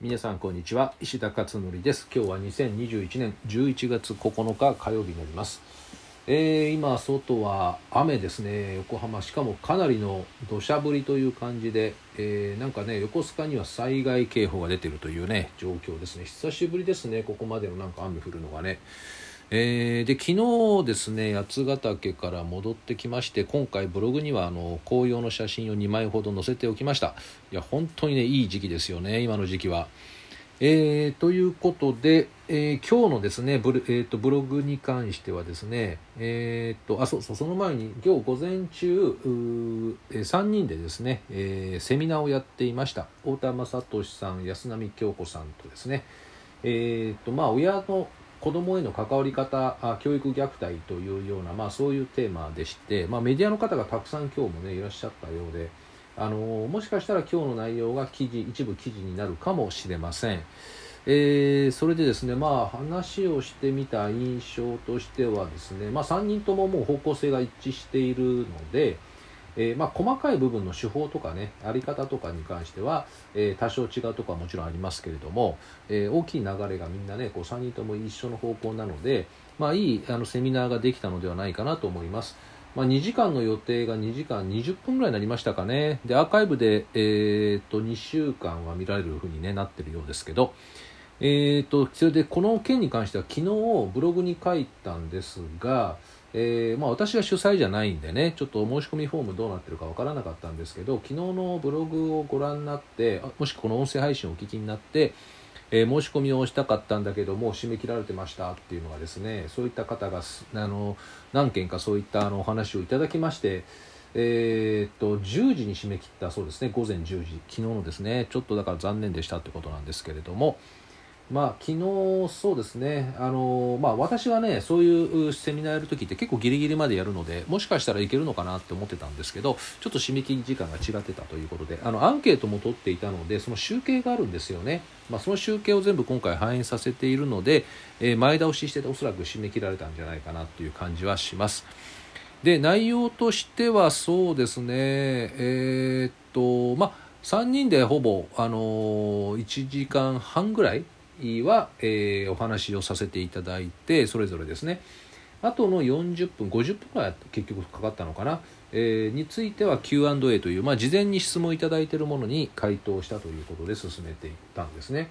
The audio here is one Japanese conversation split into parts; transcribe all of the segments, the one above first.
皆さんこんにちは。石田勝則です。今日は2021年11月9日火曜日になります、えー、今外は雨ですね。横浜しかもかなりの土砂降りという感じで、えー、なんかね横須賀には災害警報が出てるというね状況ですね。久しぶりですね。ここまでのなんか雨降るのがね。えー、で昨日ですね八ヶ岳から戻ってきまして今回ブログにはあの紅葉の写真を2枚ほど載せておきました。いや本当にねいい時期ですよね今の時期は。えー、ということで、えー、今日のですねブロ,、えーと、ブログに関してはですね、えーと、あそうそうその前に今日午前中うえ3人でですね、えー、セミナーをやっていました。太田雅俊さん安波京子さんとですね。えーとまあ、親の子どもへの関わり方あ教育虐待というような、まあ、そういうテーマでして、まあ、メディアの方がたくさん今日もねいらっしゃったようであのもしかしたら今日の内容が記事一部記事になるかもしれません。えー、それでですね、まあ、話をしてみた印象としてはですね、まあ、3人とももう方向性が一致しているので、えー、まあ、細かい部分の手法とかねあり方とかに関しては、えー、多少違うところはもちろんありますけれども、えー、大きい流れがみんなねこう3人とも一緒の方向なので、まあ、いいあのセミナーができたのではないかなと思います。まあ、2時間の予定が2時間20分ぐらいになりましたかね。で、アーカイブで、えー、っと、2週間は見られるふうに、ね、なってるようですけど、えー、っと、それで、この件に関しては昨日ブログに書いたんですが、えー、まあ、私は主催じゃないんでねちょっと申し込みフォームどうなってるかわからなかったんですけど昨日のブログをご覧になってもしこの音声配信をお聞きになって、えー、申し込みをしたかったんだけどもう締め切られてましたっていうのがですねそういった方があの何件かそういったあのお話をいただきましてえー、っと10時に締め切ったそうですね午前10時昨日のですねちょっとだから残念でしたってことなんですけれども、まあ、昨日そうですね、あのまあ、私はね、そういうセミナーやるときって結構ギリギリまでやるので、もしかしたらいけるのかなって思ってたんですけど、ちょっと締め切り時間が違ってたということで、あのアンケートも取っていたので、その集計があるんですよね。まあ、その集計を全部今回反映させているので、えー、前倒ししておそらく締め切られたんじゃないかなっていう感じはします。で、内容としてはそうですね、えー、っと、まあ、3人でほぼ、あのー、1時間半ぐらいは、えー、お話をさせていただいてそれぞれですね。あとの40分50分ぐらい結局かかったのかな、えー、については Q&A という、まあ、事前に質問いただいているものに回答したということで進めていったんですね。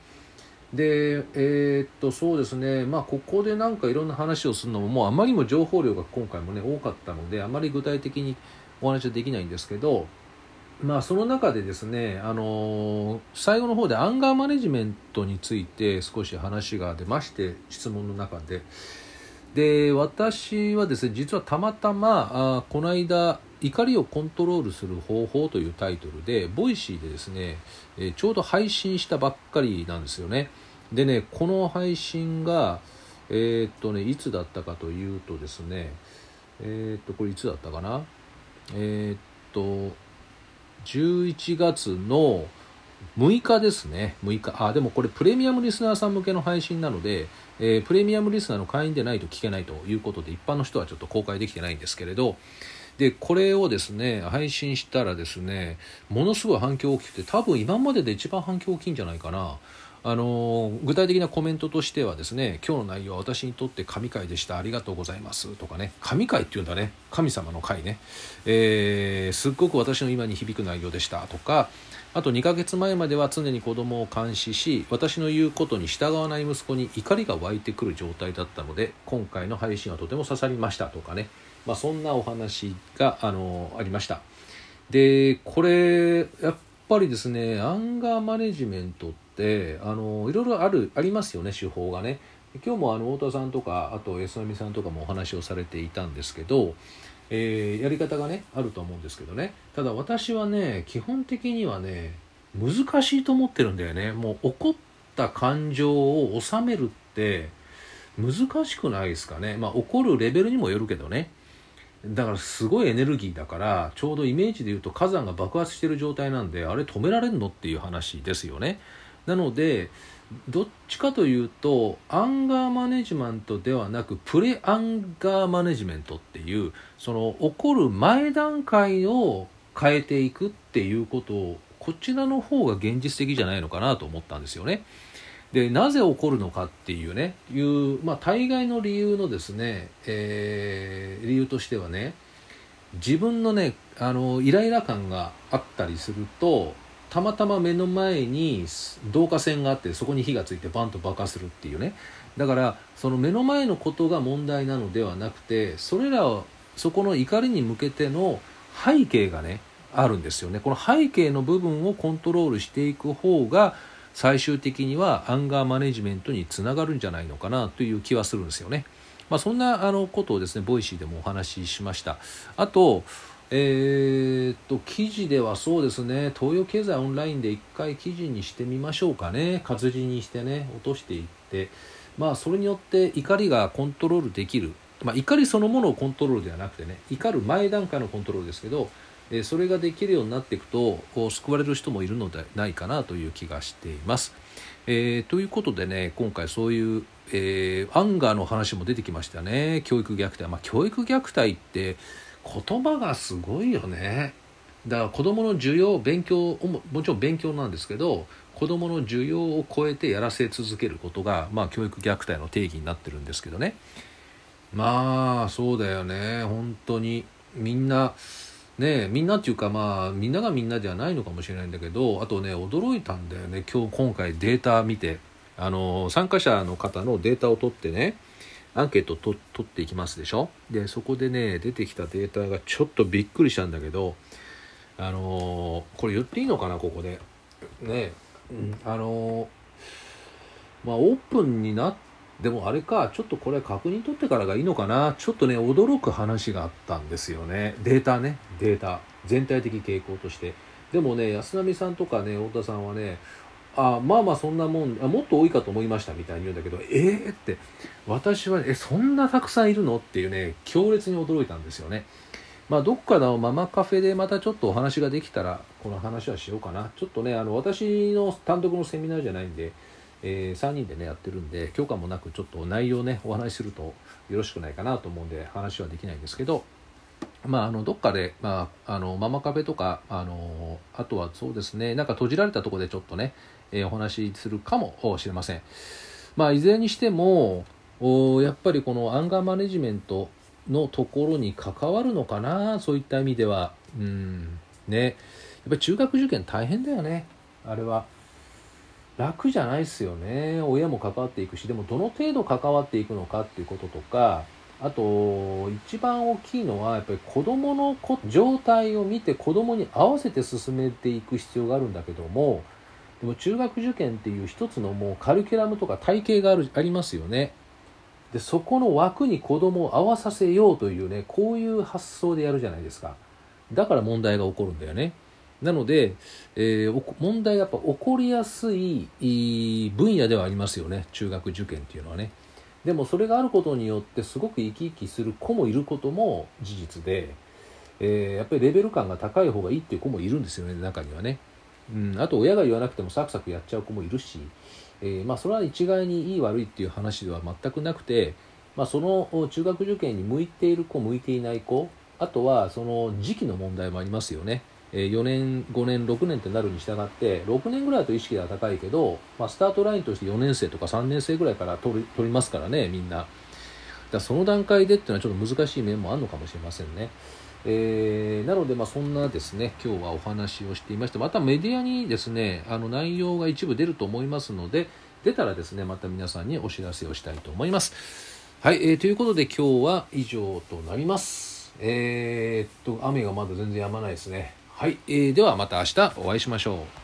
で、えー、っと、そうですね、まあ、ここでなんかいろんな話をするのも、もうあまりにも情報量が今回もね、多かったので、あまり具体的にお話はできないんですけど、まあ、その中でですね、あのー、最後の方でアンガーマネジメントについて少し話が出まして質問の中で。で私はですね実はたまたまあこの間怒りをコントロールする方法というタイトルで Voicy でですね、えちょうど配信したばっかりなんですよね。でねこの配信がえー、っとねいつだったかというとですねえー、っとこれいつだったかな？えー、っと11月の6日ですね。6日。あ、でもこれプレミアムリスナーさん向けの配信なので、えー、プレミアムリスナーの会員でないと聞けないということで、一般の人はちょっと公開できてないんですけれど、で、これをですね、配信したらですね、ものすごい反響大きくて、多分今までで一番反響大きいんじゃないかな。あの具体的なコメントとしてはですね今日の内容は私にとって神回でした。ありがとうございます。とかね。神回っていうんだね。神様の回ね、えー、すっごく私の今に響く内容でした。とかあと2ヶ月前までは常に子供を監視し私の言うことに従わない息子に怒りが湧いてくる状態だったので今回の配信はとても刺さりました。とかね、まあ、そんなお話があのありました。でこれやっぱりですねアンガーマネジメントってあのいろいろあるありますよね手法がね。今日もあの太田さんとかあと安波さんとかもお話をされていたんですけど、えー、やり方がねあると思うんですけどね。ただ私はね基本的にはね難しいと思ってるんだよね。もう怒った感情を収めるって難しくないですかね。まあ怒るレベルにもよるけどね。だからすごいエネルギーだからちょうどイメージで言うと火山が爆発してる状態なんであれ止められるのっていう話ですよね。なのでどっちかというとアンガーマネジメントではなくプレアンガーマネジメントっていうその起こる前段階を変えていくっていうことをこちらの方が現実的じゃないのかなと思ったんですよね。でなぜ起こるのかっていうねいう、まあ、大概の理由のですね、えー、理由としてはね自分のねあのイライラ感があったりするとたまたま目の前に導火線があってそこに火がついてバンと爆発するっていうねだからその目の前のことが問題なのではなくてそれらをそこの怒りに向けての背景がねあるんですよねこの背景の部分をコントロールしていく方が最終的にはアンガーマネジメントにつながるんじゃないのかなという気はするんですよね。まあ、そんなあのことをですね Voicy でもお話ししました。あとえー、っと記事ではそうですね。東洋経済オンラインで一回記事にしてみましょうかね。活字にしてね落としていって。まあそれによって怒りがコントロールできる、まあ、怒りそのものをコントロールではなくてね怒る前段階のコントロールですけどえそれができるようになっていくとこう救われる人もいるのではないかなという気がしています。えー、ということでね今回そういう、えー、アンガーの話も出てきましたね。教育虐待、まあ、教育虐待って言葉がすごいよね。だから子どもの需要勉強ももちろん勉強なんですけど子どもの需要を超えてやらせ続けることが、まあ、教育虐待の定義になってるんですけどね。まあそうだよね。本当に。みんなねみんなっていうかまあみんながみんなではないのかもしれないんだけどあとね驚いたんだよね。今日今回データ見て。あの参加者の方のデータを取ってね。アンケートを取っていきますでしょ？でそこでね出てきたデータがちょっとびっくりしたんだけどあのこれ言っていいのかな？ここでね、うん、あのまあオープンになってでもあれか、ちょっとこれ確認取ってからがいいのかな？ちょっとね、驚く話があったんですよね。データね、データ。全体的傾向として。でもね、安波さんとかね、太田さんはね、あまあまあそんなもんあ、もっと多いかと思いましたみたいに言うんだけど、えー？って、私は、え、そんなたくさんいるの？っていうね、強烈に驚いたんですよね。まあ、どっかのママカフェでまたちょっとお話ができたら、この話はしようかな。ちょっとね、あの、私の単独のセミナーじゃないんで、えー、3人でねやってるんで許可もなくちょっと内容ねお話しするとよろしくないかなと思うんで話はできないんですけどまあ、あのどっかで、まあ、あのママカフェとかあのあとはそうですねなんか閉じられたとこでちょっとね、えー、お話しするかもしれません。まあ、いずれにしてもおやっぱりこのアンガーマネジメントのところに関わるのかなそういった意味では。うん。ね。やっぱり中学受験大変だよね。あれは。楽じゃないですよね。親も関わっていくしでもどの程度関わっていくのかっていうこととかあと一番大きいのはやっぱり子どもの状態を見て子どもに合わせて進めていく必要があるんだけどもでも中学受験っていう一つのもうカリキュラムとか体系があるありますよね。でそこの枠に子どもを合わさせようというねこういう発想でやるじゃないですか。だから問題が起こるんだよね。なので、えー、問題がやっぱ起こりやすい分野ではありますよね。中学受験っていうのはね。でもそれがあることによってすごく生き生きする子もいることも事実で、えー、やっぱりレベル感が高い方がいいっていう子もいるんですよね中にはね、うん、あと親が言わなくてもサクサクやっちゃう子もいるし、えー、まあ、それは一概にいい悪いっていう話では全くなくて、まあ、その中学受験に向いている子向いていない子あとはその時期の問題もありますよね。え4年5年6年ってなるに従って6年ぐらいだと意識が高いけど、まあ、スタートラインとして4年生とか3年生ぐらいから取り取りますからねみんな。だその段階でっていうのはちょっと難しい面もあるのかもしれませんね。えー、なので、まあ、そんなですね今日はお話をしていましてまたメディアにですねあの内容が一部出ると思いますので出たらですねまた皆さんにお知らせをしたいと思います。はい、えー、ということで今日は以上となります。えー、っと雨がまだ全然止まないですね。はい、えー、ではまた明日お会いしましょう。